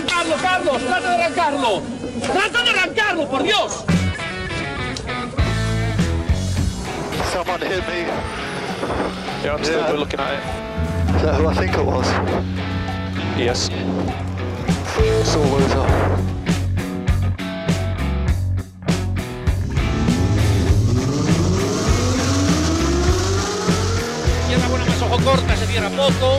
arrancarlo, Carlos! ¡Trata de arrancarlo! ¡Trata de arrancarlo, por Dios! Someone hit me. Yeah, I'm still Yeah. looking at it. Is that who I think it was? Yes. Izquierda buena más ojo corta, se cierra poco.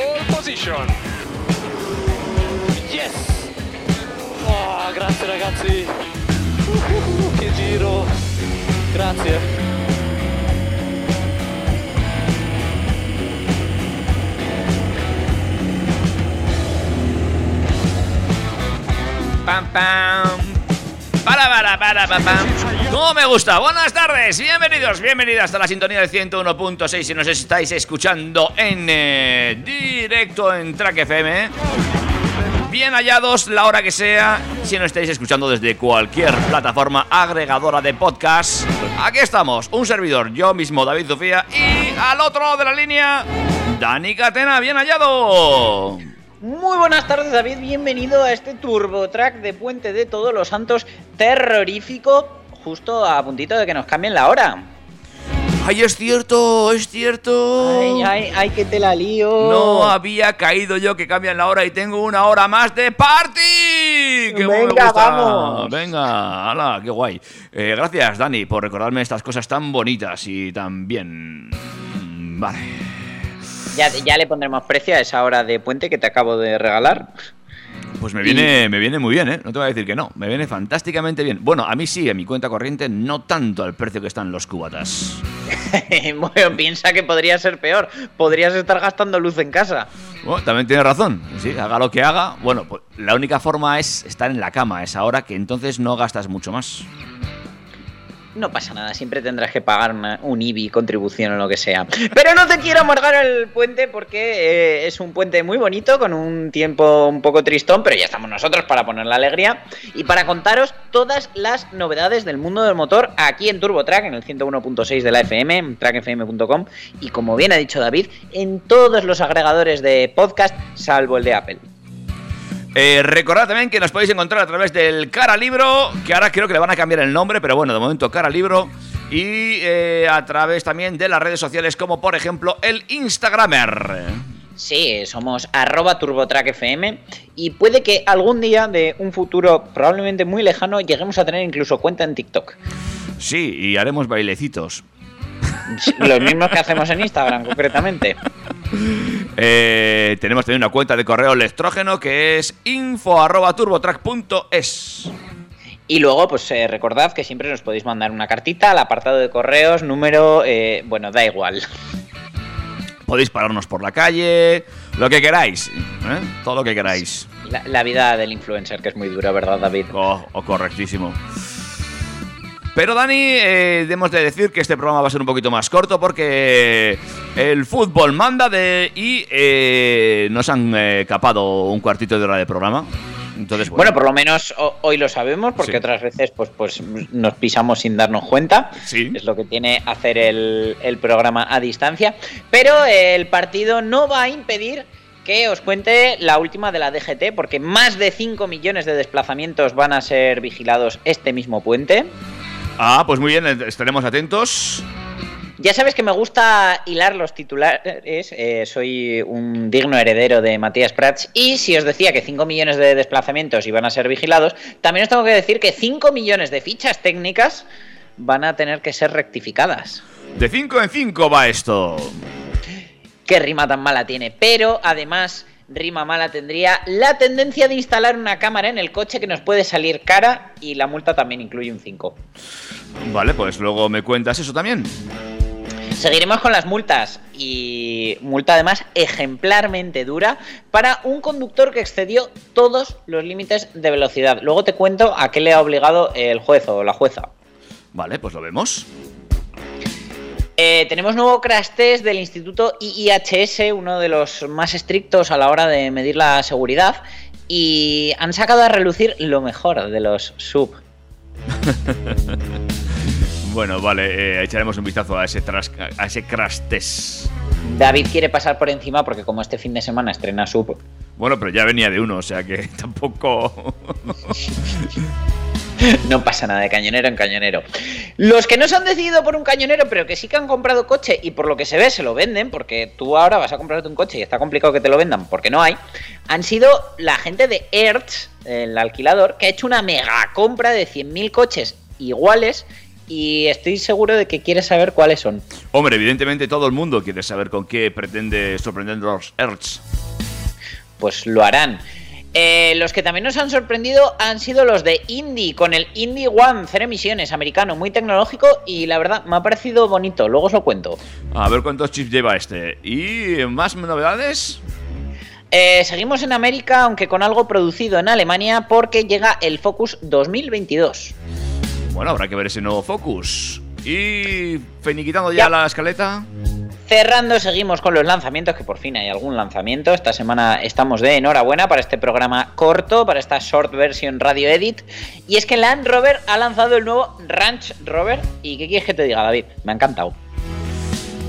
position. Yes! Oh, grazie ragazzi! Uh, che giro! Grazie! Pam, pam. Para, para, para, pam. ¿Cómo me gusta? Buenas tardes, bienvenidos, bienvenidas a la sintonía del 101.6 si nos estáis escuchando en eh, directo en Track FM. Bien hallados la hora que sea, si nos estáis escuchando desde cualquier plataforma agregadora de podcast. Aquí estamos, un servidor, yo mismo, David Sofía, y al otro lado de la línea, Dani Catena, bien hallado. Muy buenas tardes David, bienvenido a este Turbo Track de Puente de Todos los Santos terrorífico, justo a puntito de que nos cambien la hora. ¡Ay, es cierto! ¡Es cierto! Ay, ay, ay, que te la lío. No había caído yo que cambian la hora y tengo una hora más de party. ¡Qué Venga, vamos. Venga, hala, qué guay. Eh, gracias, Dani, por recordarme estas cosas tan bonitas y tan bien. Vale. Ya, ya le pondremos precio a esa hora de puente que te acabo de regalar. Pues me viene, me viene muy bien, ¿eh? No te voy a decir que no. Me viene fantásticamente bien. Bueno, a mí sí, a mi cuenta corriente, no tanto al precio que están los cubatas. bueno, piensa que podría ser peor. Podrías estar gastando luz en casa. Bueno, también tiene razón. Sí, haga lo que haga. Bueno, pues la única forma es estar en la cama a esa hora que entonces no gastas mucho más. No pasa nada, siempre tendrás que pagar una- un IBI, contribución o lo que sea. Pero no te quiero amargar el puente porque eh, es un puente muy bonito, con un tiempo un poco tristón, pero ya estamos nosotros para poner la alegría y para contaros todas las novedades del mundo del motor aquí en TurboTrack, en el 101.6 de la FM, trackfm.com y como bien ha dicho David, en todos los agregadores de podcast, salvo el de Apple. Eh, recordad también que nos podéis encontrar a través del Cara Libro, que ahora creo que le van a cambiar el nombre, pero bueno, de momento Cara Libro. Y eh, a través también de las redes sociales, como por ejemplo el Instagramer. Sí, somos arroba turbotrackfm y puede que algún día de un futuro probablemente muy lejano lleguemos a tener incluso cuenta en TikTok. Sí, y haremos bailecitos. Los mismos que hacemos en Instagram, concretamente. Eh, tenemos también una cuenta de correo electrógeno que es info.turbotrack.es. Y luego, pues eh, recordad que siempre nos podéis mandar una cartita al apartado de correos, número, eh, bueno, da igual. Podéis pararnos por la calle, lo que queráis, ¿eh? todo lo que queráis. La, la vida del influencer, que es muy dura, ¿verdad, David? Oh, oh, correctísimo. Pero Dani, eh, debemos de decir que este programa va a ser un poquito más corto porque el fútbol manda de y eh, nos han eh, capado un cuartito de hora de programa. Entonces, bueno, Bueno, por lo menos ho- hoy lo sabemos, porque Sí. otras veces pues, pues nos pisamos sin darnos cuenta. Sí. Es lo que tiene hacer el, el programa a distancia. Pero el partido no va a impedir que os cuente la última de la DGT, porque más de 5 millones de desplazamientos van a ser vigilados este mismo puente. Ah, pues muy bien, eh, estaremos atentos. Ya sabes que me gusta hilar los titulares, eh, soy un digno heredero de Matías Prats y si os decía que 5 millones de desplazamientos iban a ser vigilados, también os tengo que decir que 5 millones de fichas técnicas van a tener que ser rectificadas. De 5 en 5 va esto. Qué rima tan mala tiene, pero además rima mala tendría la tendencia de instalar una cámara en el coche que nos puede salir cara y la multa también incluye un 5. Vale, pues luego me cuentas eso también. Seguiremos con las multas y multa además ejemplarmente dura para un conductor que excedió todos los límites de velocidad. Luego te cuento a qué le ha obligado el juez o la jueza. Vale, pues lo vemos. Eh, tenemos nuevo crash test del Instituto IIHS, uno de los más estrictos a la hora de medir la seguridad, y han sacado a relucir lo mejor de los sub. Bueno, vale, eh, echaremos un vistazo a ese, tras- a ese crash test. David quiere pasar por encima porque como este fin de semana estrena sub, Bueno, pero ya venía de uno, o sea que tampoco. no pasa nada de cañonero en cañonero. Los que no se han decidido por un cañonero, pero que sí que han comprado coche y por lo que se ve se lo venden, porque tú ahora vas a comprarte un coche y está complicado que te lo vendan porque no hay, han sido la gente de Hertz, el alquilador, que ha hecho una mega compra de 100.000 coches iguales y estoy seguro de que quieres saber cuáles son. Hombre, evidentemente todo el mundo quiere saber con qué pretende sorprender los Hertz. Pues lo harán. Eh, los que también nos han sorprendido han sido los de Indy, con el Indy One, cero emisiones, americano, muy tecnológico y la verdad me ha parecido bonito, luego os lo cuento. A ver cuántos chips lleva este. ¿Y más novedades? Eh, seguimos en América, aunque con algo producido en Alemania, porque llega el Focus 2022. Bueno, habrá que ver ese nuevo Focus. Y finiquitando ya, Ya. la escaleta. Cerrando, seguimos con los lanzamientos, que por fin hay algún lanzamiento. Esta semana estamos de enhorabuena para este programa corto, para esta short version radio edit. Y es que Land Rover ha lanzado el nuevo Ranch Rover. ¿Y qué quieres que te diga, David? Me ha encantado.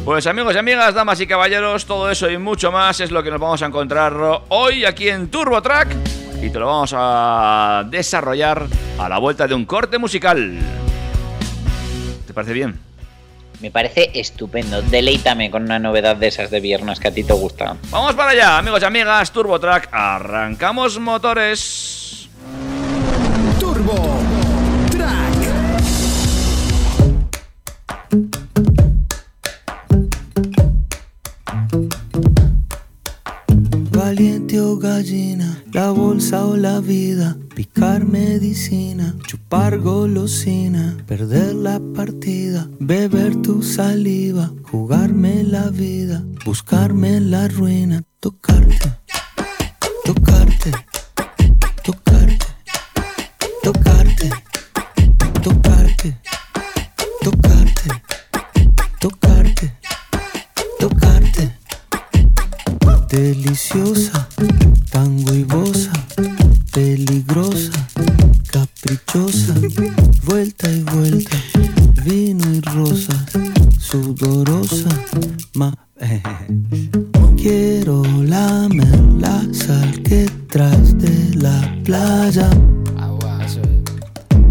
Pues amigos y amigas, damas y caballeros, todo eso y mucho más es lo que nos vamos a encontrar hoy aquí en TurboTrack y te lo vamos a desarrollar a la vuelta de un corte musical. ¿Te parece bien? Me parece estupendo. Deleítame con una novedad de esas de viernes que a ti te gustan. Vamos para allá, amigos y amigas, TurboTrack, arrancamos motores. Turbo Track. La bolsa o la vida, picar medicina, chupar golosina, perder la partida, beber tu saliva, jugarme la vida, buscarme la ruina, tocarte, Deliciosa, tan huevosa, peligrosa, caprichosa, vuelta y vuelta, vino y rosa, sudorosa, ma. Quiero lamer la sal que traes de la playa.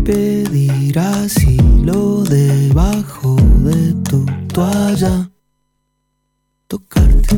Pedir asilo debajo de tu toalla. Tocarte,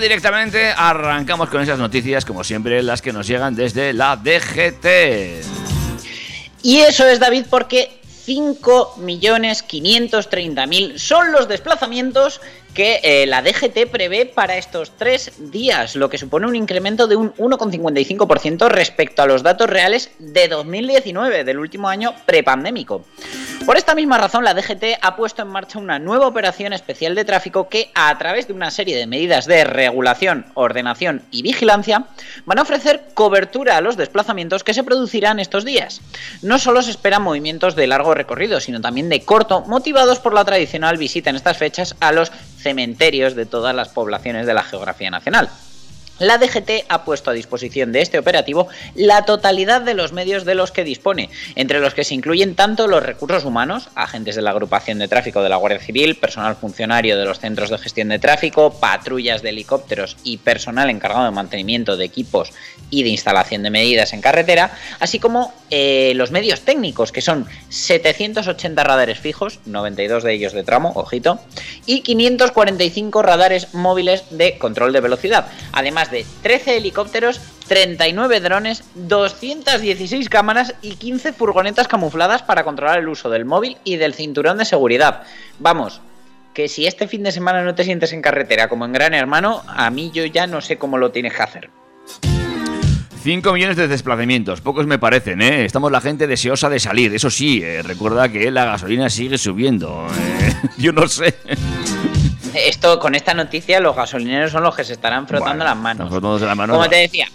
directamente. Arrancamos con esas noticias, como siempre, las que nos llegan desde la DGT. Y eso es, David, porque 5.530.000 son los desplazamientos que eh, la DGT prevé para estos tres días, lo que supone un incremento de un 1,55% respecto a los datos reales de 2019, del último año prepandémico. Por esta misma razón, la DGT ha puesto en marcha una nueva operación especial de tráfico que, a través de una serie de medidas de regulación, ordenación y vigilancia, van a ofrecer cobertura a los desplazamientos que se producirán estos días. No solo se esperan movimientos de largo recorrido, sino también de corto, motivados por la tradicional visita en estas fechas a los cementerios de todas las poblaciones de la geografía nacional. La DGT ha puesto a disposición de este operativo la totalidad de los medios de los que dispone, entre los que se incluyen tanto los recursos humanos, agentes de la agrupación de tráfico de la Guardia Civil, personal funcionario de los centros de gestión de tráfico, patrullas de helicópteros y personal encargado de mantenimiento de equipos y de instalación de medidas en carretera, así como eh, los medios técnicos, que son 780 radares fijos, 92 de ellos de tramo, ojito, y 545 radares móviles de control de velocidad, además de 13 helicópteros, 39 drones, 216 cámaras y 15 furgonetas camufladas para controlar el uso del móvil y del cinturón de seguridad. Vamos, que si este fin de semana no te sientes en carretera como en Gran Hermano, a mí yo ya no sé cómo lo tienes que hacer. 5 millones de desplazamientos, pocos me parecen, ¿eh? Estamos la gente deseosa de salir. Eso sí, eh, recuerda que la gasolina sigue subiendo. ¿eh? Yo no sé. Esto, con esta noticia, los gasolineros son los que se estarán frotando Bueno, las manos. las manos. Como te decía,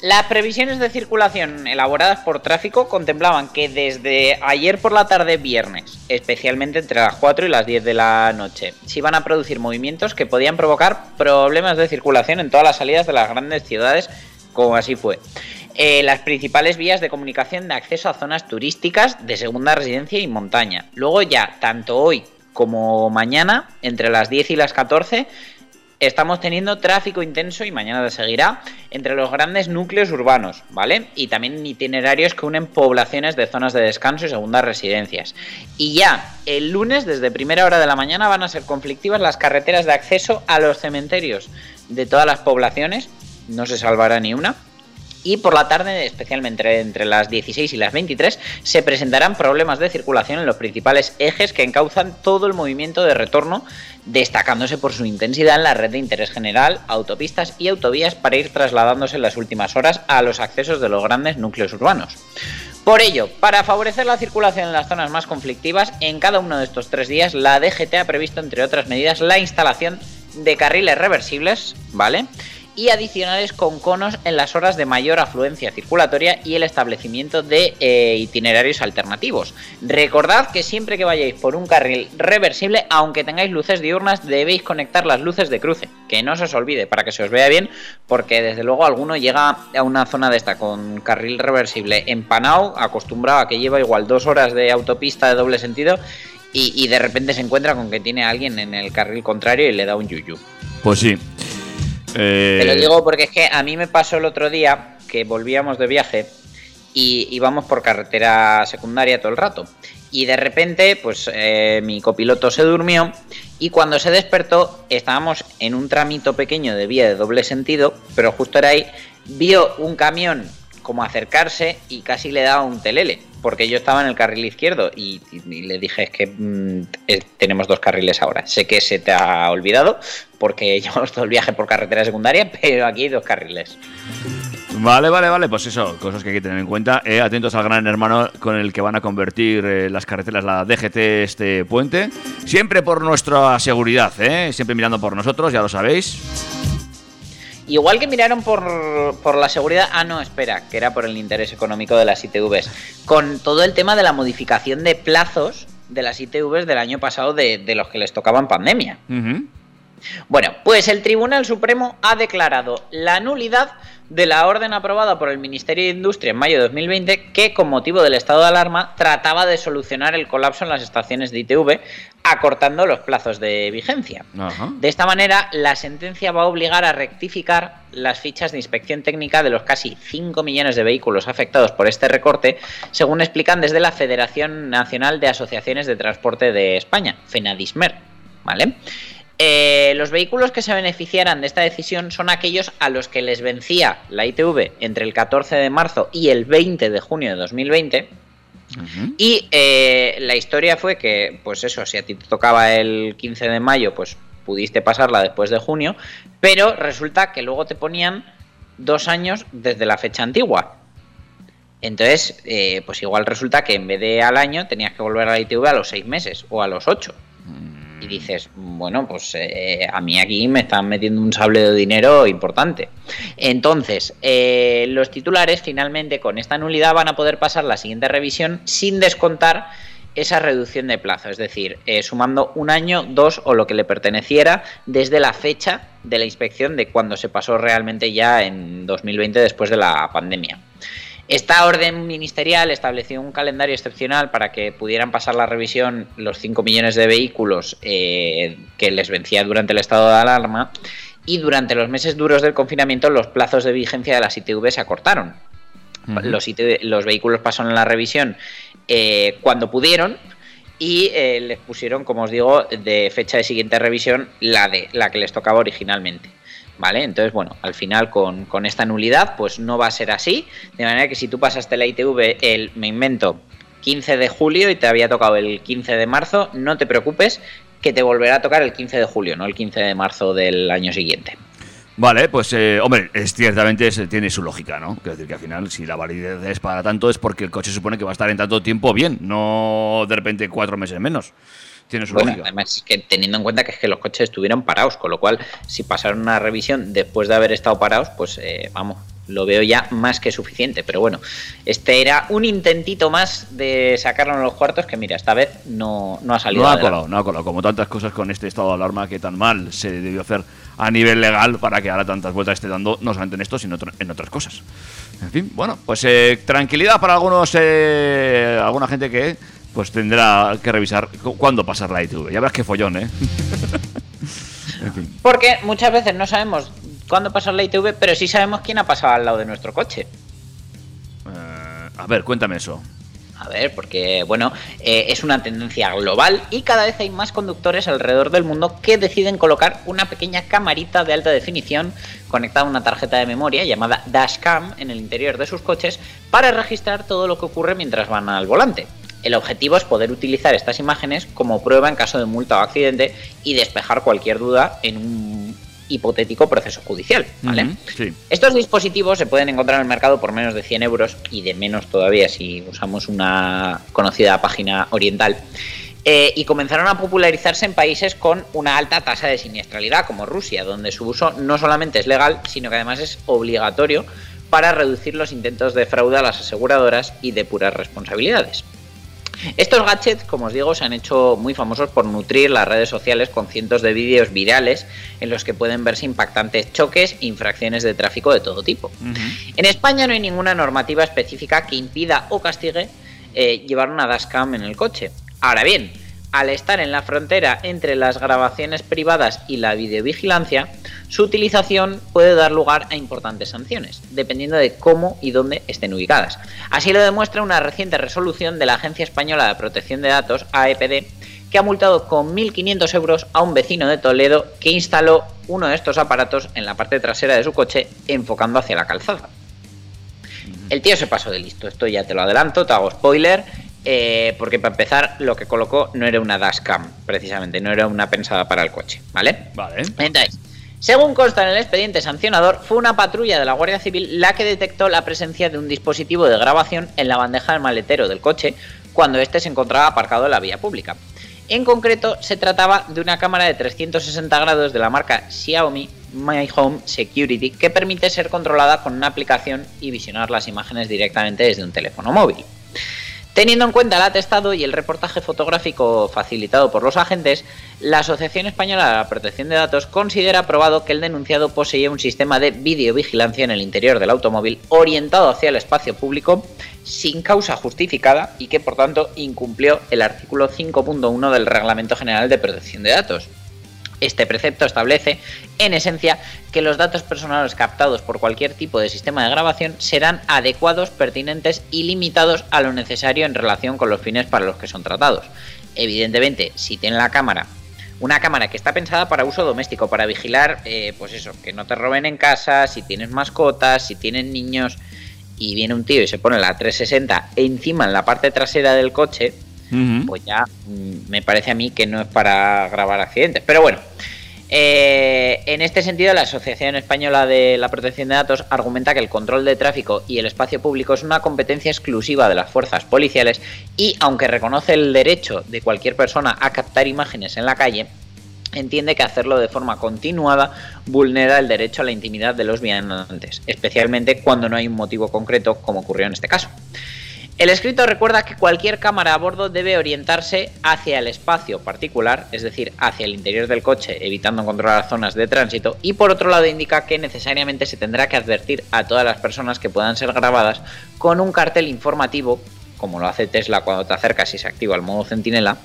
las previsiones de circulación elaboradas por tráfico contemplaban que desde ayer por la tarde viernes, especialmente entre las 4 y las 10 de la noche, se iban a producir movimientos que podían provocar problemas de circulación en todas las salidas de las grandes ciudades, como así fue. Eh, las principales vías de comunicación de acceso a zonas turísticas de segunda residencia y montaña. Luego ya, tanto hoy como mañana, entre las 10 y las 14, estamos teniendo tráfico intenso y mañana seguirá entre los grandes núcleos urbanos, ¿vale? Y también itinerarios que unen poblaciones de zonas de descanso y segundas residencias. Y ya el lunes, desde primera hora de la mañana, van a ser conflictivas las carreteras de acceso a los cementerios de todas las poblaciones, no se salvará ni una. Y por la tarde, especialmente entre las 16 y las 23, se presentarán problemas de circulación en los principales ejes que encauzan todo el movimiento de retorno, destacándose por su intensidad en la red de interés general, autopistas y autovías para ir trasladándose en las últimas horas a los accesos de los grandes núcleos urbanos. Por ello, para favorecer la circulación en las zonas más conflictivas, en cada uno de estos tres días la DGT ha previsto, entre otras medidas, la instalación de carriles reversibles, ¿vale? Y adicionales con conos en las horas de mayor afluencia circulatoria y el establecimiento de eh, itinerarios alternativos. Recordad que siempre que vayáis por un carril reversible, aunque tengáis luces diurnas, debéis conectar las luces de cruce, que no se os olvide para que se os vea bien, porque desde luego alguno llega a una zona de esta con carril reversible empanado, acostumbrado a que lleva igual dos horas de autopista de doble sentido. Y, y de repente se encuentra con que tiene a alguien en el carril contrario y le da un yuyu. Pues sí. Eh, Te lo digo porque es que a mí me pasó el otro día que volvíamos de viaje y íbamos por carretera secundaria todo el rato. Y de repente, pues eh, mi copiloto se durmió y cuando se despertó estábamos en un tramito pequeño de vía de doble sentido, pero justo era ahí, vio un camión como acercarse y casi le daba un telele, porque yo estaba en el carril izquierdo y, le dije que mm, eh, tenemos dos carriles ahora. Sé que se te ha olvidado porque llevamos todo el viaje por carretera secundaria, pero aquí hay dos carriles. Vale, vale, vale, pues eso, cosas que hay que tener en cuenta. Eh, atentos al gran hermano con el que van a convertir eh, las carreteras, la DGT, este puente. Siempre por nuestra seguridad, ¿eh? Siempre mirando por nosotros, ya lo sabéis. Igual que miraron por, por la seguridad, ah no, espera, que era por el interés económico de las ITVs, con todo el tema de la modificación de plazos de las ITVs del año pasado de, de los que les tocaban pandemia. Bueno, pues el Tribunal Supremo ha declarado la nulidad de la orden aprobada por el Ministerio de Industria en mayo de 2020 que, con motivo del estado de alarma, trataba de solucionar el colapso en las estaciones de ITV, acortando los plazos de vigencia. Ajá. De esta manera, la sentencia va a obligar a rectificar las fichas de inspección técnica de los casi 5 millones de vehículos afectados por este recorte, según explican desde la Federación Nacional de Asociaciones de Transporte de España, FENADISMER. ¿Vale? Eh, los vehículos que se beneficiaran de esta decisión son aquellos a los que les vencía la ITV entre el 14 de marzo y el 20 de junio de 2020. Y eh, la historia fue que, pues eso, si a ti te tocaba el 15 de mayo, pues pudiste pasarla después de junio, pero resulta que luego te ponían dos años desde la fecha antigua. Entonces, eh, pues igual resulta que en vez de al año tenías que volver a la ITV a los seis meses o a los ocho. Y dices, bueno, pues eh, a mí aquí me están metiendo un sable de dinero importante. Entonces, eh, los titulares finalmente con esta nulidad van a poder pasar la siguiente revisión sin descontar esa reducción de plazo, es decir, eh, sumando un año, dos o lo que le perteneciera desde la fecha de la inspección de cuando se pasó realmente ya en 2020 después de la pandemia. Esta orden ministerial estableció un calendario excepcional para que pudieran pasar la revisión los 5 millones de vehículos eh, que les vencía durante el estado de alarma y durante los meses duros del confinamiento los plazos de vigencia de las ITV se acortaron. los, ITV los vehículos pasaron la revisión eh, cuando pudieron y eh, les pusieron, como os digo, de fecha de siguiente revisión la, de, la que les tocaba originalmente. ¿Vale? Entonces, bueno, al final con, con, esta nulidad, pues no va a ser así. De manera que si tú pasaste la ITV, el, me invento, 15 de julio y te había tocado el 15 de marzo, no te preocupes, que te volverá a tocar el 15 de julio, no el 15 de marzo del año siguiente. Vale, pues eh, hombre, es ciertamente es, tiene su lógica, ¿no? Quiero decir que al final, si la validez es para tanto, es porque el coche supone que va a estar en tanto tiempo bien, no de repente cuatro meses menos. Tiene su bueno, lógica. además es que teniendo en cuenta que es que los coches estuvieron parados, con lo cual si pasaron una revisión después de haber estado parados, pues eh, vamos, lo veo ya más que suficiente. Pero bueno, este era un intentito más de sacarlo en los cuartos que mira, esta vez no, no ha salido. No ha colado, no ha colado. Como tantas cosas con este estado de alarma que tan mal se debió hacer a nivel legal para que ahora tantas vueltas esté dando, no solamente en esto, sino en otras cosas. En fin, bueno, pues eh, tranquilidad para algunos, eh, alguna gente que pues tendrá que revisar cu- cuándo pasar la ITV. Ya verás qué follón, ¿eh? en fin. Porque muchas veces no sabemos cuándo pasó la ITV, pero sí sabemos quién ha pasado al lado de nuestro coche. Eh, a ver, cuéntame eso. A ver, porque bueno, eh, es una tendencia global y cada vez hay más conductores alrededor del mundo que deciden colocar una pequeña camarita de alta definición conectada a una tarjeta de memoria llamada Dashcam en el interior de sus coches para registrar todo lo que ocurre mientras van al volante. El objetivo es poder utilizar estas imágenes como prueba en caso de multa o accidente y despejar cualquier duda en un hipotético proceso judicial, ¿vale? Sí. Estos dispositivos se pueden encontrar en el mercado por menos de 100 euros y de menos todavía si usamos una conocida página oriental. Eh, y comenzaron a popularizarse en países con una alta tasa de siniestralidad, como Rusia, donde su uso no solamente es legal, sino que además es obligatorio para reducir los intentos de fraude a las aseguradoras y depurar responsabilidades. Estos gadgets, como os digo, se han hecho muy famosos por nutrir las redes sociales con cientos de vídeos virales en los que pueden verse impactantes choques e infracciones de tráfico de todo tipo. En España no hay ninguna normativa específica que impida o castigue eh, llevar una dashcam en el coche. Ahora bien, al estar en la frontera entre las grabaciones privadas y la videovigilancia, su utilización puede dar lugar a importantes sanciones, dependiendo de cómo y dónde estén ubicadas. Así lo demuestra una reciente resolución de la Agencia Española de Protección de Datos, AEPD, que ha multado con 1.500 euros a un vecino de Toledo que instaló uno de estos aparatos en la parte trasera de su coche enfocando hacia la calzada. El tío se pasó de listo, esto ya te lo adelanto, te hago spoiler, eh, porque para empezar lo que colocó no era una dashcam, precisamente, no era una pensada para el coche, ¿vale? Vale. Entonces, según consta en el expediente sancionador, fue una patrulla de la Guardia Civil la que detectó la presencia de un dispositivo de grabación en la bandeja del maletero del coche cuando éste se encontraba aparcado en la vía pública. En concreto, se trataba de una cámara de 360 grados de la marca Xiaomi My Home Security que permite ser controlada con una aplicación y visionar las imágenes directamente desde un teléfono móvil. Teniendo en cuenta el atestado y el reportaje fotográfico facilitado por los agentes, la Asociación Española de la Protección de Datos considera probado que el denunciado poseía un sistema de videovigilancia en el interior del automóvil orientado hacia el espacio público sin causa justificada y que por tanto incumplió el artículo 5.1 del Reglamento General de Protección de Datos. Este precepto establece, en esencia, que los datos personales captados por cualquier tipo de sistema de grabación serán adecuados, pertinentes y limitados a lo necesario en relación con los fines para los que son tratados. Evidentemente, si tiene la cámara Una cámara que está pensada para uso doméstico, para vigilar, eh, pues eso, que no te roben en casa, si tienes mascotas, si tienes niños, y viene un tío y se pone la 360 encima en la parte trasera del coche, Pues ya mm, me parece a mí que no es para grabar accidentes. Pero bueno, eh, en este sentido, la Asociación Española de la Protección de Datos argumenta que el control de tráfico y el espacio público es una competencia exclusiva de las fuerzas policiales y, aunque reconoce el derecho de cualquier persona a captar imágenes en la calle, entiende que hacerlo de forma continuada vulnera el derecho a la intimidad de los viandantes, especialmente cuando no hay un motivo concreto, como ocurrió en este caso. El escrito recuerda que cualquier cámara a bordo debe orientarse hacia el espacio particular, es decir, hacia el interior del coche, evitando controlar zonas de tránsito, y por otro lado indica que necesariamente se tendrá que advertir a todas las personas que puedan ser grabadas con un cartel informativo, como lo hace Tesla cuando te acercas y se activa el modo centinela,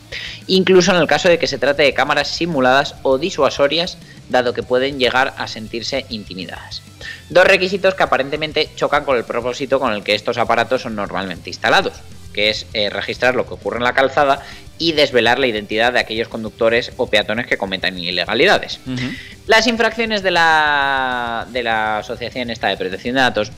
incluso en el caso de que se trate de cámaras simuladas o disuasorias, dado que pueden llegar a sentirse intimidadas. Dos requisitos que aparentemente chocan con el propósito con el que estos aparatos son normalmente instalados, que es eh, registrar lo que ocurre en la calzada y desvelar la identidad de aquellos conductores o peatones que cometan ilegalidades. Las infracciones de la, de la Asociación esta de Protección de Datos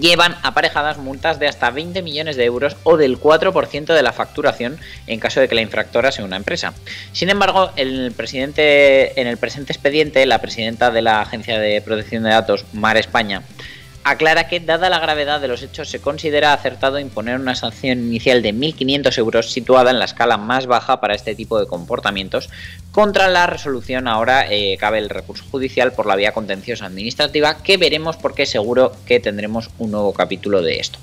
llevan aparejadas multas de hasta 20 millones de euros o del 4% de la facturación en caso de que la infractora sea una empresa. Sin embargo, el presidente, en el presente expediente, la presidenta de la Agencia de Protección de Datos, Mar España, aclara que, dada la gravedad de los hechos, se considera acertado imponer una sanción inicial de 1.500 euros situada en la escala más baja para este tipo de comportamientos. Contra la resolución ahora eh, cabe el recurso judicial por la vía contenciosa administrativa, que veremos porque seguro que tendremos un nuevo capítulo de esto.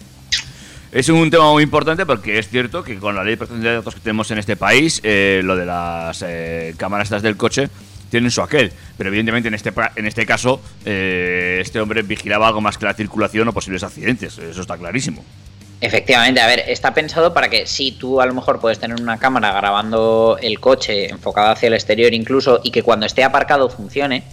Es un tema muy importante porque es cierto que con la ley de protección de datos que tenemos en este país, eh, lo de las eh, cámaras del coche tienen su aquel. Pero evidentemente en este, en este caso, eh, este hombre vigilaba algo más que la circulación o posibles accidentes. Eso está clarísimo. Efectivamente, a ver, está pensado para que si tú a lo mejor puedes tener una cámara grabando el coche enfocada hacia el exterior incluso y que cuando esté aparcado funcione,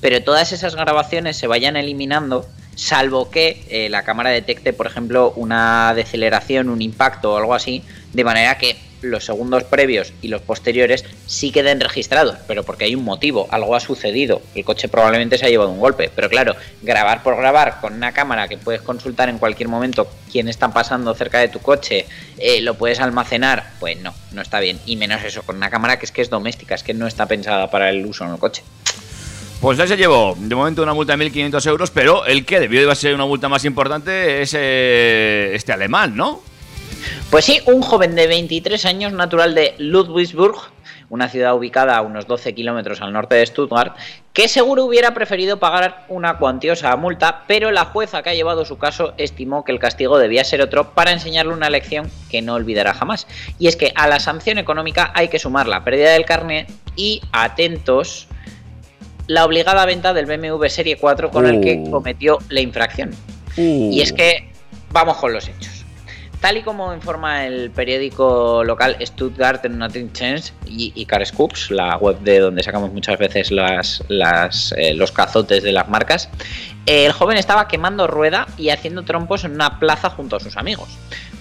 pero todas esas grabaciones se vayan eliminando salvo que eh, la cámara detecte, por ejemplo, una deceleración, un impacto o algo así, de manera que los segundos previos y los posteriores sí queden registrados, pero porque hay un motivo, algo ha sucedido, el coche probablemente se ha llevado un golpe, pero claro, grabar por grabar con una cámara que puedes consultar en cualquier momento quién está pasando cerca de tu coche, eh, lo puedes almacenar, pues no, no está bien, y menos eso, con una cámara que es que es doméstica, es que no está pensada para el uso en el coche. Pues ya se llevó de momento una multa de 1.500 euros, pero el que debió de ser una multa más importante es eh, este alemán, ¿no? Pues sí, un joven de 23 años, natural de Ludwigsburg, una ciudad ubicada a unos 12 kilómetros al norte de Stuttgart, que seguro hubiera preferido pagar una cuantiosa multa, pero la jueza que ha llevado su caso estimó que el castigo debía ser otro para enseñarle una lección que no olvidará jamás. Y es que a la sanción económica hay que sumar la pérdida del carnet y, atentos, la obligada venta del BMW Serie 4 con el que Uh. cometió la infracción. Y es que vamos con los hechos. Tal y como informa el periódico local Stuttgart Nothing Change y, y Car Scoops, la web de donde sacamos muchas veces eh, los cazotes de las marcas, el joven estaba quemando rueda y haciendo trompos en una plaza junto a sus amigos.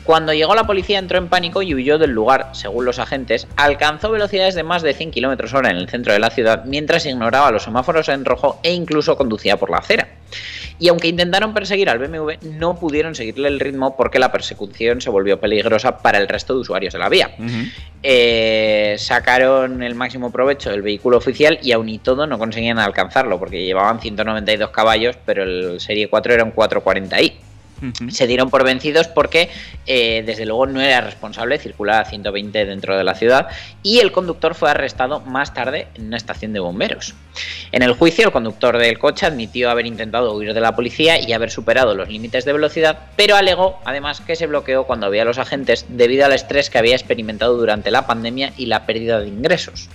Cuando llegó la policía entró en pánico y huyó del lugar, según los agentes, alcanzó velocidades de más de 100 km hora en el centro de la ciudad mientras ignoraba los semáforos en rojo e incluso conducía por la acera. Y aunque intentaron perseguir al BMW, no pudieron seguirle el ritmo porque la persecución se volvió peligrosa para el resto de usuarios de la vía. Eh, sacaron el máximo provecho del vehículo oficial y aún y todo no conseguían alcanzarlo porque llevaban 192 caballos, pero el Serie 4 era un 440i. Se dieron por vencidos porque eh, desde luego no era responsable circular a 120 dentro de la ciudad y el conductor fue arrestado más tarde en una estación de bomberos. En el juicio el conductor del coche admitió haber intentado huir de la policía y haber superado los límites de velocidad, pero alegó además que se bloqueó cuando había los agentes debido al estrés que había experimentado durante la pandemia y la pérdida de ingresos.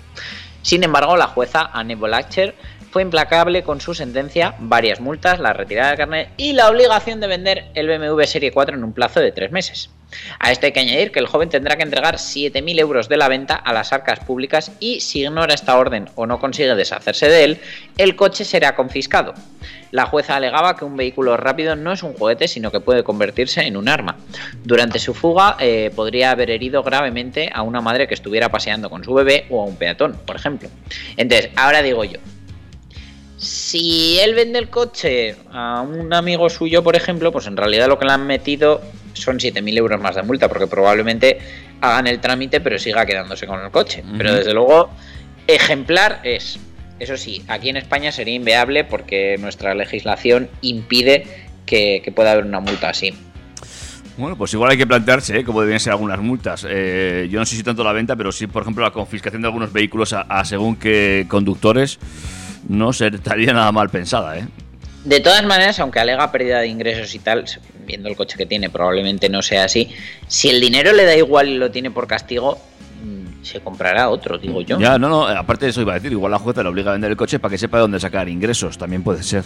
Sin embargo, la jueza Anne Bolacher fue implacable con su sentencia, varias multas, la retirada de carnet y la obligación de vender el BMW Serie 4 en un plazo de tres meses. A esto hay que añadir que el joven tendrá que entregar 7.000 euros de la venta a las arcas públicas y si ignora esta orden o no consigue deshacerse de él, el coche será confiscado. La jueza alegaba que un vehículo rápido no es un juguete, sino que puede convertirse en un arma. Durante su fuga eh, podría haber herido gravemente a una madre que estuviera paseando con su bebé o a un peatón, por ejemplo. Entonces, ahora digo yo, si él vende el coche a un amigo suyo, por ejemplo, pues en realidad lo que le han metido son 7.000 euros más de multa, porque probablemente hagan el trámite pero siga quedándose con el coche. Pero desde luego, ejemplar es. Eso sí, aquí en España sería inviable porque nuestra legislación impide que, que pueda haber una multa así. Bueno, pues igual hay que plantearse ¿eh? cómo deben ser algunas multas. Eh, yo no sé si tanto la venta, pero sí, por ejemplo, la confiscación de algunos vehículos a, a según qué conductores no estaría nada mal pensada, ¿eh? De todas maneras, aunque alega pérdida de ingresos y tal, viendo el coche que tiene, probablemente no sea así. Si el dinero le da igual y lo tiene por castigo, mm, se comprará otro, digo yo. Ya, no, no, aparte de eso iba a decir, igual la jueza le obliga a vender el coche para que sepa de dónde sacar ingresos, también puede ser.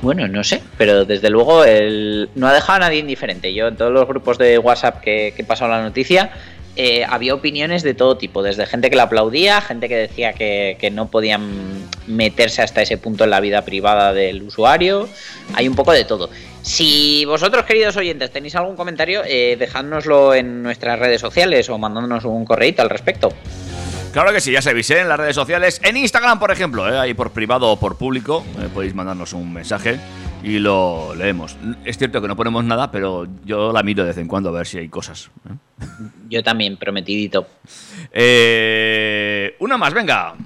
Bueno, no sé, pero desde luego el... no ha dejado a nadie indiferente. Yo en todos los grupos de WhatsApp que, que he pasado la noticia, eh, había opiniones de todo tipo, desde gente que la aplaudía, gente que decía que, no podían meterse hasta ese punto en la vida privada del usuario, hay un poco de todo. Si vosotros, queridos oyentes, tenéis algún comentario, eh, dejádnoslo en nuestras redes sociales o mandándonos un correíto al respecto. Claro que sí, ya sabéis, ¿eh? en las redes sociales, en Instagram, por ejemplo, ¿eh? ahí por privado o por público, eh, podéis mandarnos un mensaje y lo leemos. Es cierto que no ponemos nada, pero yo la miro de vez en cuando a ver si hay cosas. Yo también, prometidito. Eh, una más, venga.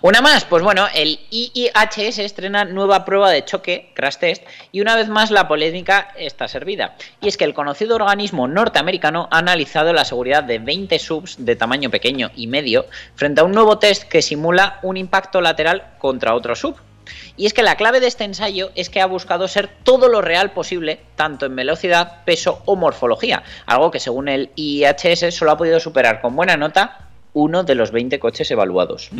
Una más, pues bueno, el IIHS estrena nueva prueba de choque, crash test, y una vez más la polémica está servida. Y es que el conocido organismo norteamericano ha analizado la seguridad de 20 subs de tamaño pequeño y medio frente a un nuevo test que simula un impacto lateral contra otro sub. Y es que la clave de este ensayo es que ha buscado ser todo lo real posible, tanto en velocidad, peso o morfología, algo que según el IIHS solo ha podido superar con buena nota uno de los 20 coches evaluados.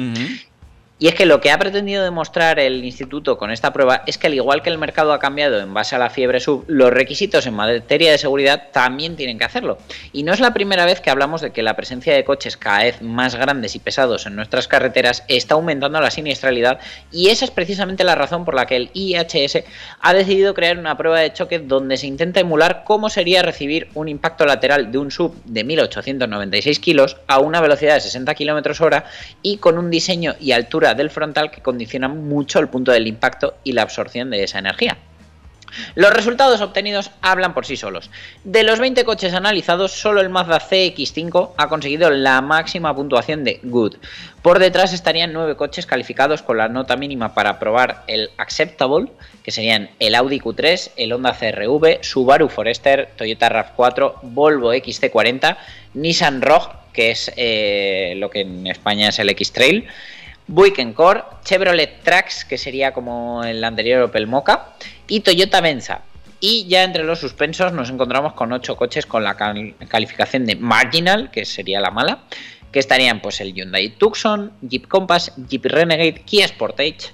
Y es que lo que ha pretendido demostrar el instituto con esta prueba es que al igual que el mercado ha cambiado en base a la fiebre sub, los requisitos en materia de seguridad también tienen que hacerlo. Y no es la primera vez que hablamos de que la presencia de coches cada vez más grandes y pesados en nuestras carreteras está aumentando la siniestralidad y esa es precisamente la razón por la que el IHS ha decidido crear una prueba de choque donde se intenta emular cómo sería recibir un impacto lateral de un sub de 1896 kilos a una velocidad de 60 km hora y con un diseño y altura del frontal que condicionan mucho el punto del impacto y la absorción de esa energía. Los resultados obtenidos hablan por sí solos. De los 20 coches analizados, solo el Mazda CX5 ha conseguido la máxima puntuación de Good. Por detrás estarían 9 coches calificados con la nota mínima para probar el Acceptable, que serían el Audi Q3, el Honda CRV, Subaru Forester, Toyota RAV4, Volvo XC40, Nissan Rogue, que es eh, lo que en España es el X-Trail, Buick Core, Chevrolet Trax, que sería como el anterior Opel Mocha, y Toyota Venza. Y ya entre los suspensos nos encontramos con 8 coches con la calificación de Marginal, que sería la mala, que estarían pues el Hyundai Tucson, Jeep Compass, Jeep Renegade, Kia Sportage,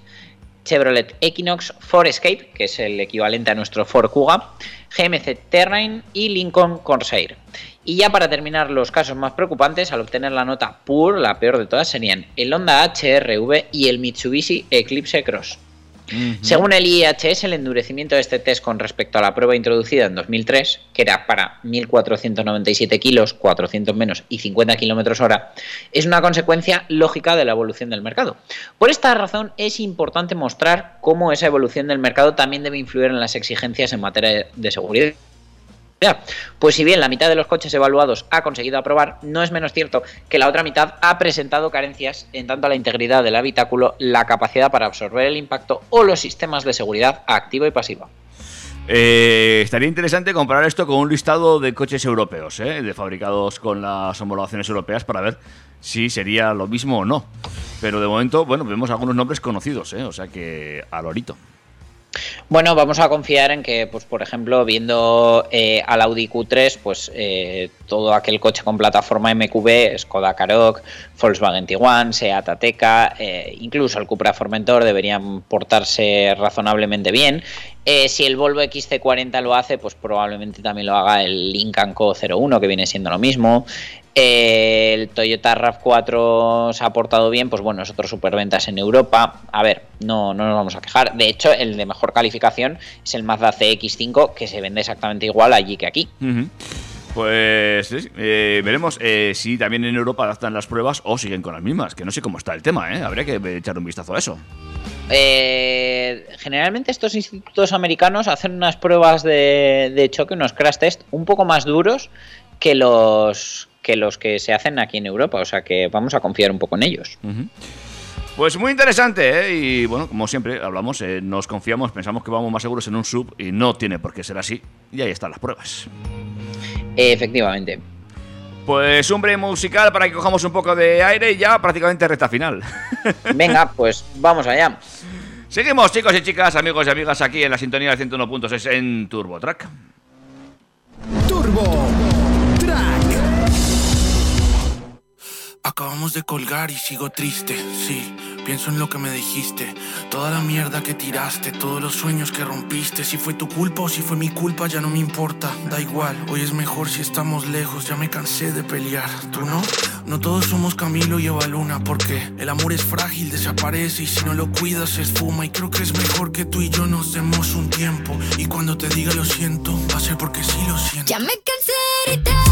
Chevrolet Equinox, Ford Escape, que es el equivalente a nuestro Ford Kuga, GMC Terrain y Lincoln Corsair. Y ya para terminar los casos más preocupantes, al obtener la nota PUR, la peor de todas serían el Honda HRV y el Mitsubishi Eclipse Cross. Según el IHS, el endurecimiento de este test con respecto a la prueba introducida en 2003, que era para 1.497 kilos, 400 menos y 50 kilómetros hora, es una consecuencia lógica de la evolución del mercado. Por esta razón, es importante mostrar cómo esa evolución del mercado también debe influir en las exigencias en materia de seguridad. Pues si bien la mitad de los coches evaluados ha conseguido aprobar, no es menos cierto que la otra mitad ha presentado carencias en tanto a la integridad del habitáculo, la capacidad para absorber el impacto o los sistemas de seguridad activa y pasiva. Eh, estaría interesante comparar esto con un listado de coches europeos, ¿eh? de fabricados con las homologaciones europeas para ver si sería lo mismo o no. Pero de momento, bueno, vemos algunos nombres conocidos, ¿eh? o sea que al orito. Bueno, vamos a confiar en que, pues, por ejemplo, viendo eh, al Audi Q3, pues eh, todo aquel coche con plataforma MQB, Skoda Karoq, Volkswagen Tiguan, Seat Ateca, eh, incluso el Cupra Formentor deberían portarse razonablemente bien. Si el Volvo XC40 lo hace, pues probablemente también lo haga el Lincoln Co 01, que viene siendo lo mismo. El Toyota RAV4 se ha portado bien, pues bueno, es otro superventas en Europa. A ver, no, no nos vamos a quejar. De hecho, el de mejor calificación es el Mazda CX5, que se vende exactamente igual allí que aquí. Pues eh, veremos eh, si también en Europa adaptan las pruebas o siguen con las mismas, que no sé cómo está el tema, ¿eh? Habría que echar un vistazo a eso. Eh, generalmente estos institutos americanos hacen unas pruebas de, de choque, unos crash test un poco más duros que los que los que se hacen aquí en Europa, o sea que vamos a confiar un poco en ellos. Pues muy interesante, ¿eh? Y bueno, como siempre hablamos, eh, nos confiamos, pensamos que vamos más seguros en un sub y no tiene por qué ser así. Y ahí están las pruebas. Efectivamente. Pues un break musical para que cojamos un poco de aire y ya prácticamente recta final. Venga, pues vamos allá. Seguimos, chicos y chicas, amigos y amigas, aquí en la sintonía del 101.6 en Turbo Track. Turbo Acabamos de colgar y sigo triste, sí. Pienso en lo que me dijiste, toda la mierda que tiraste, todos los sueños que rompiste. Si fue tu culpa o si fue mi culpa, ya no me importa, da igual. Hoy es mejor si estamos lejos, ya me cansé de pelear. ¿Tú no? No todos somos Camilo y Eva Luna, porque el amor es frágil, desaparece y si no lo cuidas se esfuma. Y creo que es mejor que tú y yo nos demos un tiempo. Y cuando te diga lo siento, va a ser porque sí lo siento. Ya me cansé de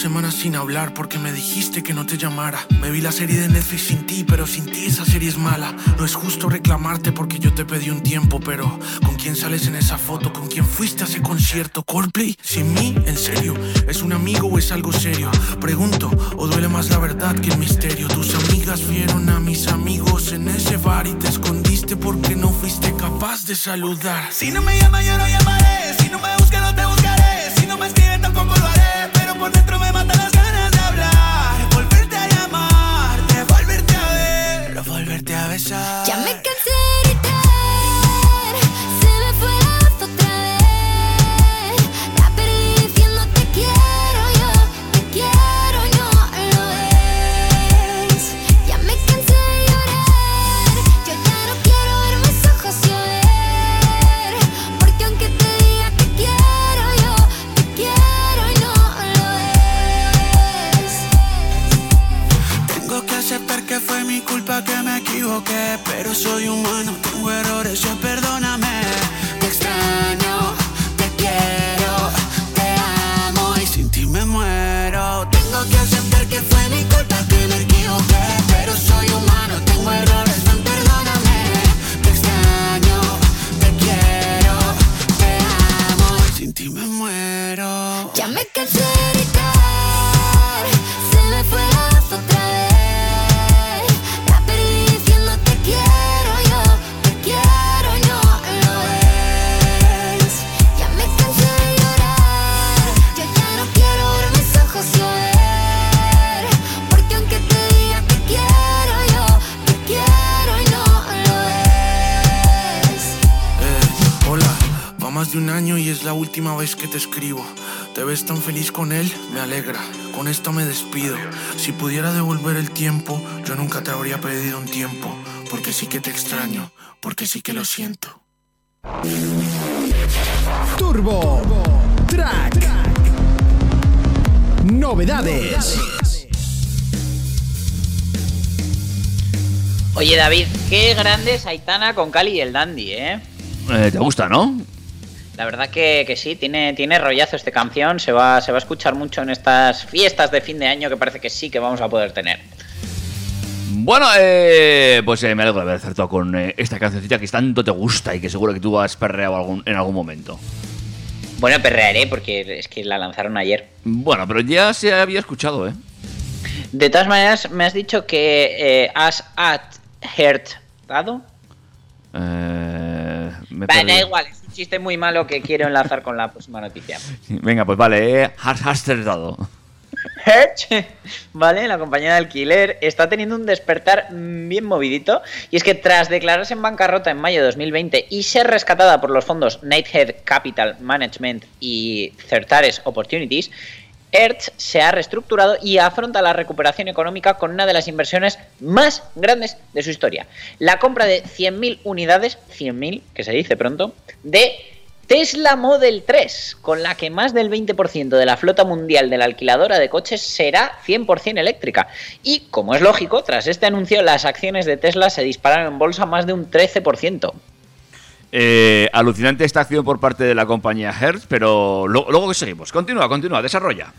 semanas sin hablar porque me dijiste que no te llamara. Me vi la serie de Netflix sin ti, pero sin ti esa serie es mala. No es justo reclamarte porque yo te pedí un tiempo, pero ¿con quién sales en esa foto? ¿Con quién fuiste a ese concierto? ¿Coldplay? ¿Sin mí? ¿En serio? ¿Es un amigo o es algo serio? Pregunto, ¿o duele más la verdad que el misterio? Tus amigas vieron a mis amigos en ese bar y te escondiste porque no fuiste capaz de saludar. Si no me llama yo no llamaré, si no me despido. Si pudiera devolver el tiempo, yo nunca te habría pedido un tiempo. Porque sí que te extraño, porque sí que lo siento. Turbo Track. Novedades. Oye David, qué grande es Aitana con Cali y el Dandy, ¿eh? Eh, ¿Te gusta, no? La verdad que, que sí, tiene, tiene rollazo esta canción, se va, se va a escuchar mucho en estas fiestas de fin de año que parece que sí que vamos a poder tener. Bueno, eh, pues eh, me alegro de haber acertado con eh, esta cancioncita que tanto te gusta y que seguro que tú has perreado algún- en algún momento. Bueno, perrearé porque es que la lanzaron ayer. Bueno, pero ya se había escuchado, ¿eh? De todas maneras, me has dicho que eh, has adhertado. Eh, me Vale, da igual, es un chiste muy malo que quiero enlazar con la próxima noticia. Venga, pues vale, eh, has, has ¿vale? La compañía de alquiler está teniendo un despertar bien movidito. Y es que tras declararse en bancarrota en mayo de 2020 y ser rescatada por los fondos Nighthead Capital Management y Certares Opportunities, Hertz se ha reestructurado y afronta la recuperación económica con una de las inversiones más grandes de su historia. La compra de 100.000 unidades, 100.000, que se dice pronto, de Tesla Model 3, con la que más del 20% de la flota mundial de la alquiladora de coches será 100% eléctrica. Y, como es lógico, tras este anuncio las acciones de Tesla se dispararon en bolsa más de un 13%. Eh, alucinante esta acción por parte de la compañía Hertz, pero luego que seguimos. Continúa, continúa, desarrolla.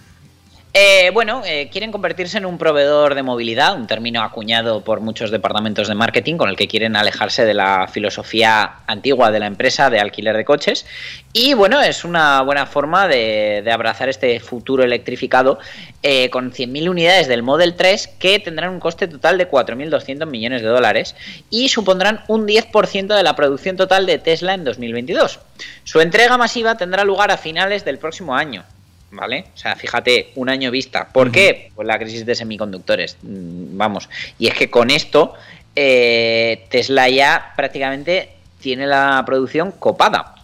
Eh, bueno, eh, quieren convertirse en un proveedor de movilidad, un término acuñado por muchos departamentos de marketing con el que quieren alejarse de la filosofía antigua de la empresa de alquiler de coches. Y bueno, es una buena forma de, abrazar este futuro electrificado eh, con 100.000 unidades del Model 3 que tendrán un coste total de 4.200 millones de dólares y supondrán un 10% de la producción total de Tesla en 2022. Su entrega masiva tendrá lugar a finales del próximo año. ¿Vale? O sea, fíjate, un año vista. ¿Por qué? Pues la crisis de semiconductores. Mm, Vamos. Y es que con esto, eh, Tesla ya prácticamente tiene la producción copada.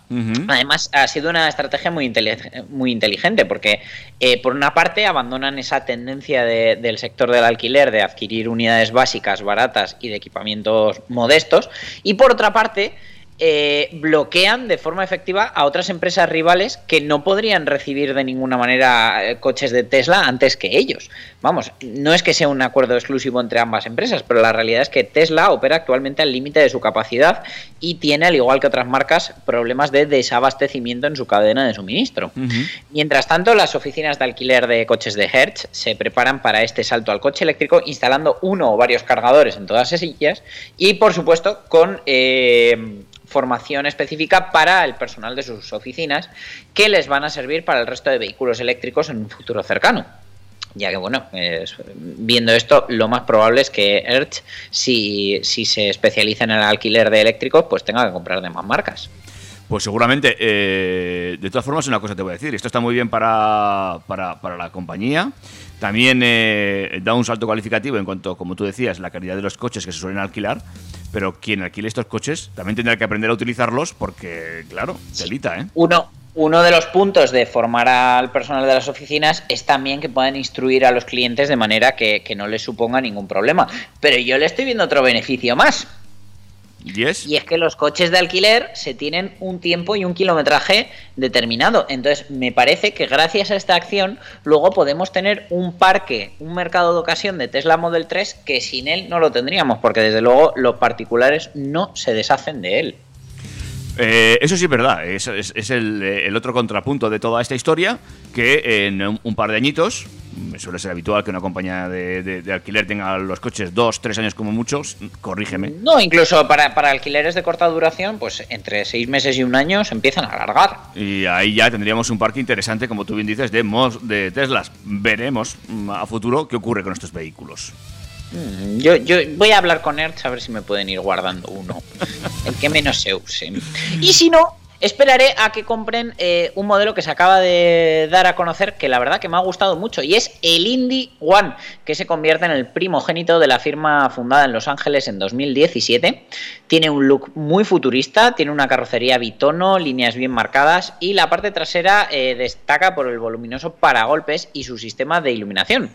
Además, ha sido una estrategia muy, intele- muy inteligente porque, eh, por una parte, abandonan esa tendencia de- del sector del alquiler de adquirir unidades básicas, baratas y de equipamientos modestos, y por otra parte, eh, bloquean de forma efectiva a otras empresas rivales que no podrían recibir de ninguna manera eh, coches de Tesla antes que ellos. Vamos, no es que sea un acuerdo exclusivo entre ambas empresas, pero la realidad es que Tesla opera actualmente al límite de su capacidad y tiene, al igual que otras marcas, problemas de desabastecimiento en su cadena de suministro. Mientras tanto, las oficinas de alquiler de coches de Hertz se preparan para este salto al coche eléctrico instalando uno o varios cargadores en todas ellas y, por supuesto, con eh, formación específica para el personal de sus oficinas que les van a servir para el resto de vehículos eléctricos en un futuro cercano. Ya que, bueno, es- viendo esto, lo más probable es que Hertz, si, si se especializa en el alquiler de eléctricos, pues tenga que comprar de más marcas. Pues seguramente, eh, de todas formas, una cosa te voy a decir. Esto está muy bien para, para, para la compañía. También eh, da un salto cualificativo en cuanto, como tú decías, la calidad de los coches que se suelen alquilar. Pero quien alquile estos coches también tendrá que aprender a utilizarlos porque, claro, telita, ¿eh? Uno, uno de los puntos de formar al personal de las oficinas es también que puedan instruir a los clientes de manera que, que no les suponga ningún problema. Pero yo le estoy viendo otro beneficio más. ¿Yes? Y es que los coches de alquiler se tienen un tiempo y un kilometraje determinado. Entonces, me parece que gracias a esta acción, luego podemos tener un parque, un mercado de ocasión de Tesla Model 3 que sin él no lo tendríamos, porque desde luego los particulares no se deshacen de él. Eh, eso sí es verdad, es, es- es el, eh, el otro contrapunto de toda esta historia, que en un, par de añitos, suele ser habitual que una compañía de, de- de alquiler tenga los coches dos, tres años como muchos, corrígeme. No, incluso para, para alquileres de corta duración, pues entre seis meses y un año se empiezan a alargar. Y ahí ya tendríamos un parque interesante, como tú bien dices, de, mos- de Teslas. Veremos mm, a futuro qué ocurre con estos vehículos. Mm, Yo, yo voy a hablar con Hertz a ver si me pueden ir guardando uno. El que menos se use. Y si no, esperaré a que compren eh, un modelo que se acaba de dar a conocer que la verdad que me ha gustado mucho y es el Indy One, que se convierte en el primogénito de la firma fundada en Los Ángeles en 2017. Tiene un look muy futurista, tiene una carrocería bitono, líneas bien marcadas y la parte trasera eh, destaca por el voluminoso paragolpes y su sistema de iluminación.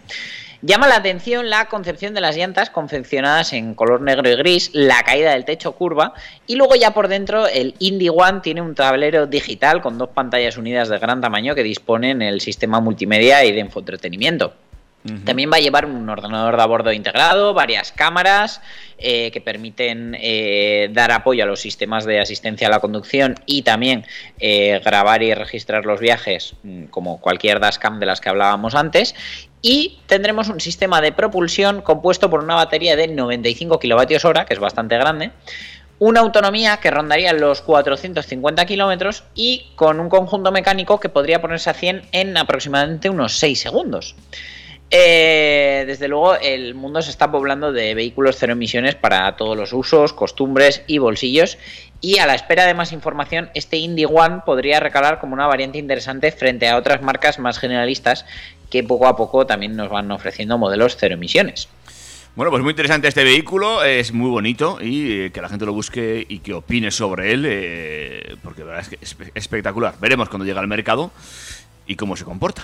Llama la atención la concepción de las llantas confeccionadas en color negro y gris, la caída del techo curva y luego ya por dentro el Indy One tiene un tablero digital con dos pantallas unidas de gran tamaño que disponen el sistema multimedia y de infoentretenimiento. También va a llevar un ordenador de a bordo integrado, varias cámaras eh, que permiten eh, dar apoyo a los sistemas de asistencia a la conducción y también eh, grabar y registrar los viajes mm, como cualquier dashcam de las que hablábamos antes. Y tendremos un sistema de propulsión compuesto por una batería de 95 kWh, que es bastante grande, una autonomía que rondaría los 450 kilómetros y con un conjunto mecánico que podría ponerse a 100 en aproximadamente unos 6 segundos. Eh, desde luego, el mundo se está poblando de vehículos cero emisiones para todos los usos, costumbres y bolsillos. Y a la espera de más información, este Indy One podría recalar como una variante interesante frente a otras marcas más generalistas que poco a poco también nos van ofreciendo modelos cero emisiones. Bueno, pues muy interesante este vehículo, es muy bonito y eh, que la gente lo busque y que opine sobre él, eh, porque la verdad es que es espectacular. Veremos cuando llega al mercado y cómo se comporta.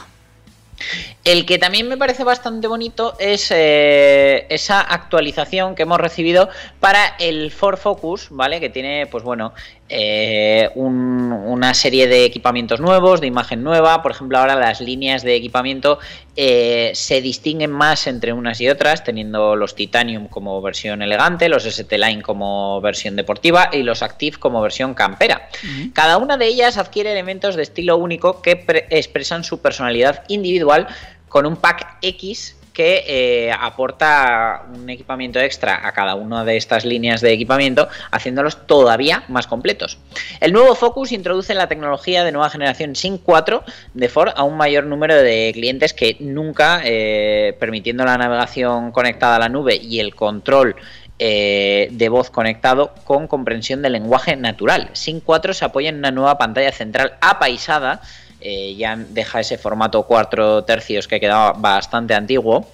El que también me parece bastante bonito es eh, esa actualización que hemos recibido para el Ford Focus, ¿vale? Que tiene, pues bueno, eh, un- una serie de equipamientos nuevos, de imagen nueva. Por ejemplo, ahora las líneas de equipamiento eh, se distinguen más entre unas y otras, teniendo los Titanium como versión elegante, los ST Line como versión deportiva y los Active como versión campera. Cada una de ellas adquiere elementos de estilo único que pre- expresan su personalidad individual con un pack X que eh, aporta un equipamiento extra a cada una de estas líneas de equipamiento, haciéndolos todavía más completos. El nuevo Focus introduce la tecnología de nueva generación SYNC 4 de Ford a un mayor número de clientes que nunca, eh, permitiendo la navegación conectada a la nube y el control eh, de voz conectado con comprensión del lenguaje natural. Sync 4 se apoya en una nueva pantalla central apaisada, eh, ya deja ese formato 4 tercios que quedaba bastante antiguo.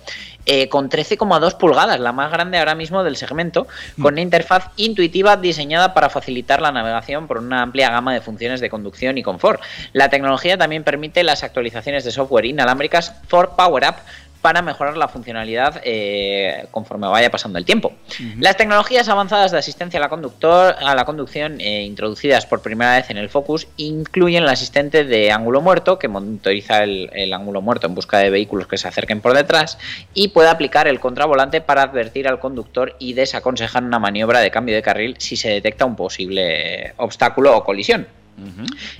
eh, con 13,2 pulgadas, la más grande ahora mismo del segmento, con una interfaz intuitiva diseñada para facilitar la navegación por una amplia gama de funciones de conducción y confort. La tecnología también permite las actualizaciones de software inalámbricas for Power Up para mejorar la funcionalidad eh, conforme vaya pasando el tiempo. Las tecnologías avanzadas de asistencia a la, conductor, a la conducción eh, introducidas por primera vez en el Focus incluyen el asistente de ángulo muerto que monitoriza el, el ángulo muerto en busca de vehículos que se acerquen por detrás y puede aplicar el contravolante para advertir al conductor y desaconsejar una maniobra de cambio de carril si se detecta un posible obstáculo o colisión.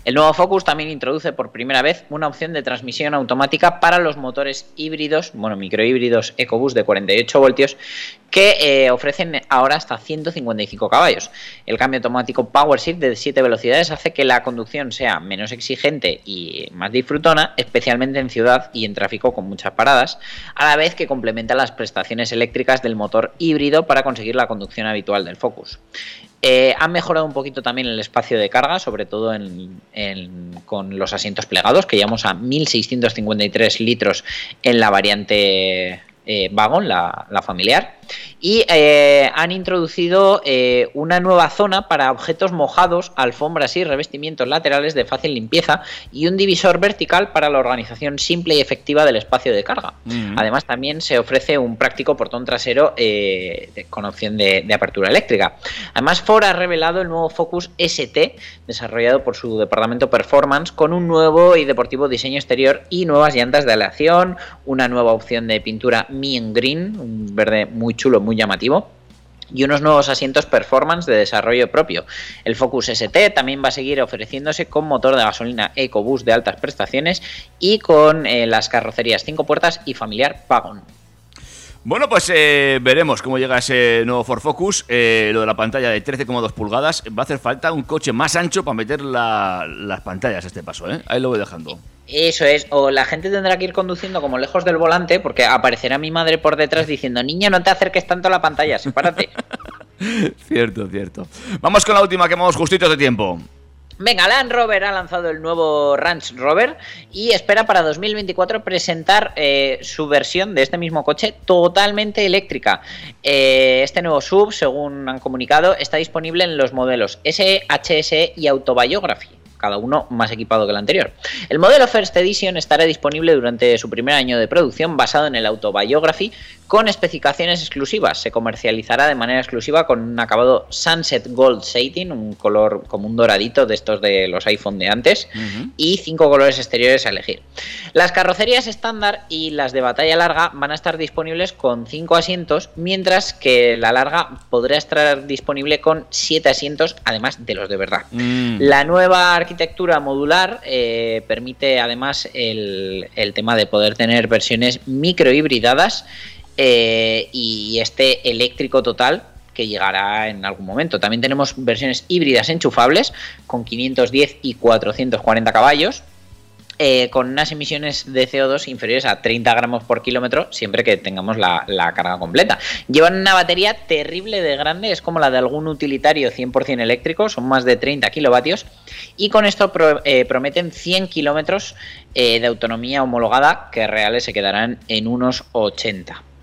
El nuevo Focus también introduce por primera vez una opción de transmisión automática para los motores híbridos, bueno, microhíbridos EcoBoost de 48 voltios, que eh, ofrecen ahora hasta 155 caballos. El cambio automático Power Shift de 7 velocidades hace que la conducción sea menos exigente y más disfrutona, especialmente en ciudad y en tráfico con muchas paradas, a la vez que complementa las prestaciones eléctricas del motor híbrido para conseguir la conducción habitual del Focus. Eh, han mejorado un poquito también el espacio de carga, sobre todo en- con los asientos plegados, que llegamos a 1.653 litros en la variante eh, Wagon, la, la familiar. Y eh, han introducido eh, una nueva zona para objetos mojados, alfombras y revestimientos laterales de fácil limpieza y un divisor vertical para la organización simple y efectiva del espacio de carga. Mm. Además, también se ofrece un práctico portón trasero eh, con opción de, de apertura eléctrica. Además, Ford ha revelado el nuevo Focus ST, desarrollado por su departamento Performance, con un nuevo y deportivo diseño exterior y nuevas llantas de aleación, una nueva opción de pintura Me and Green, un verde muy chulo, muy llamativo y unos nuevos asientos performance de desarrollo propio. El Focus ST también va a seguir ofreciéndose con motor de gasolina EcoBoost de altas prestaciones y con eh, las carrocerías 5 puertas y familiar Wagon. Bueno, pues eh, veremos cómo llega ese nuevo Ford Focus. Eh, lo de la pantalla de 13,2 pulgadas. Va a hacer falta un coche más ancho para meter la- las pantallas a este paso. ¿eh? Ahí lo voy dejando. Eso es, o la gente tendrá que ir conduciendo como lejos del volante porque aparecerá mi madre por detrás diciendo, niña, no te acerques tanto a la pantalla, sepárate. cierto, cierto. Vamos con la última, que vamos justitos de tiempo. Venga, Land Rover ha lanzado el nuevo Range Rover y espera para 2024 presentar eh, su versión de este mismo coche totalmente eléctrica. Eh, este nuevo sub, según han comunicado, está disponible en los modelos SE, HSE y Autobiography cada uno más equipado que el anterior. El modelo First Edition estará disponible durante su primer año de producción basado en el Autobiography con especificaciones exclusivas. Se comercializará de manera exclusiva con un acabado Sunset Gold Satin, un color como un doradito de estos de los iPhone de antes, y cinco colores exteriores a elegir. Las carrocerías estándar y las de batalla larga van a estar disponibles con cinco asientos, mientras que la larga podrá estar disponible con siete asientos, además de los de verdad. Mm. La nueva arquitectura modular eh, permite además el, el tema de poder tener versiones microhibridadas eh, y este eléctrico total que llegará en algún momento. También tenemos versiones híbridas enchufables con 510 y 440 caballos. eh, con unas emisiones de CO2 inferiores a 30 gramos por kilómetro siempre que tengamos la, carga completa. Llevan una batería terrible de grande, es como la de algún utilitario 100% eléctrico, son más de 30 kilovatios y con esto eh, prometen 100 kilómetros de autonomía homologada que reales se quedarán en unos 80.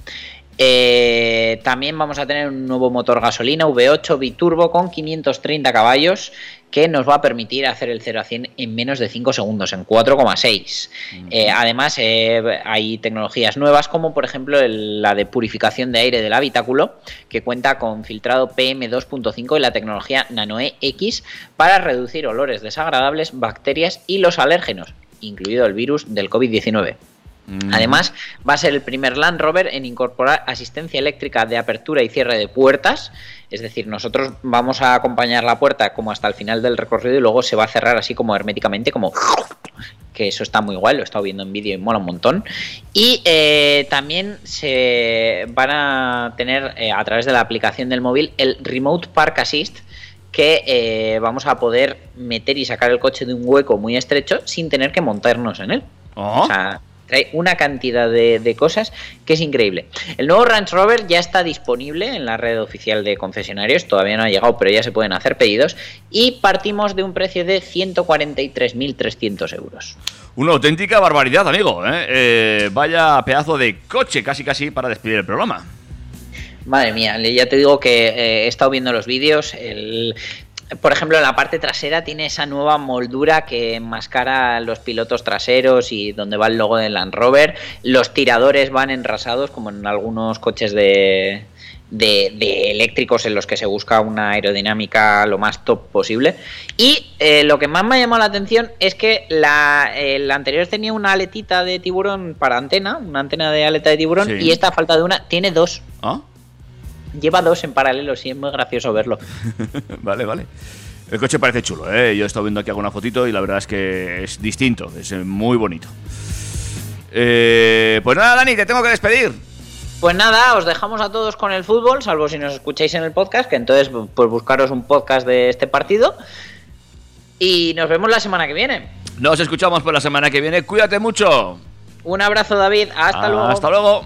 Eh, también vamos a tener un nuevo motor gasolina V8 biturbo con 530 caballos que nos va a permitir hacer el 0 a 100 en menos de 5 segundos, en 4,6. Eh, además, eh, hay tecnologías nuevas como por ejemplo el- la de purificación de aire del habitáculo que cuenta con filtrado PM2.5 y la tecnología Nanoe X para reducir olores desagradables, bacterias y los alérgenos, incluido el virus del COVID-19. Además, va a ser el primer Land Rover en incorporar asistencia eléctrica de apertura y cierre de puertas. Es decir, nosotros vamos a acompañar la puerta como hasta el final del recorrido y luego se va a cerrar así como herméticamente, como que eso está muy guay, lo he estado viendo en vídeo y mola un montón. Y eh, también se van a tener eh, a través de la aplicación del móvil el Remote Park Assist que eh, vamos a poder meter y sacar el coche de un hueco muy estrecho sin tener que montarnos en él. O sea, trae una cantidad de, de cosas que es increíble. El nuevo Range Rover ya está disponible en la red oficial de concesionarios, todavía no ha llegado, pero ya se pueden hacer pedidos. Y partimos de un precio de 143.300 euros. Una auténtica barbaridad, amigo. ¿eh? Eh, vaya pedazo de coche, casi casi para despedir el programa. Madre mía, ya te digo que eh, he estado viendo los vídeos. El, por ejemplo, en la parte trasera tiene esa nueva moldura que enmascara los pilotos traseros y donde va el logo de Land Rover. Los tiradores van enrasados, como en algunos coches de, de, de eléctricos en los que se busca una aerodinámica lo más top posible. Y eh, lo que más me ha llamado la atención es que la, el anterior tenía una aletita de tiburón para antena, una antena de aleta de tiburón, Sí. y esta falta de una tiene dos. ¿Ah? Lleva dos en paralelo, sí, es muy gracioso verlo. vale, vale. El coche parece chulo, ¿eh? Yo he estado viendo aquí alguna fotito y la verdad es que es distinto, es muy bonito. Eh, pues nada, Dani, te tengo que despedir. Pues nada, os dejamos a todos con el fútbol, salvo si nos escucháis en el podcast, que entonces pues buscaros un podcast de este partido. Y nos vemos la semana que viene. Nos escuchamos por la semana que viene. Cuídate mucho. Un abrazo, David. Hasta luego. Hasta luego.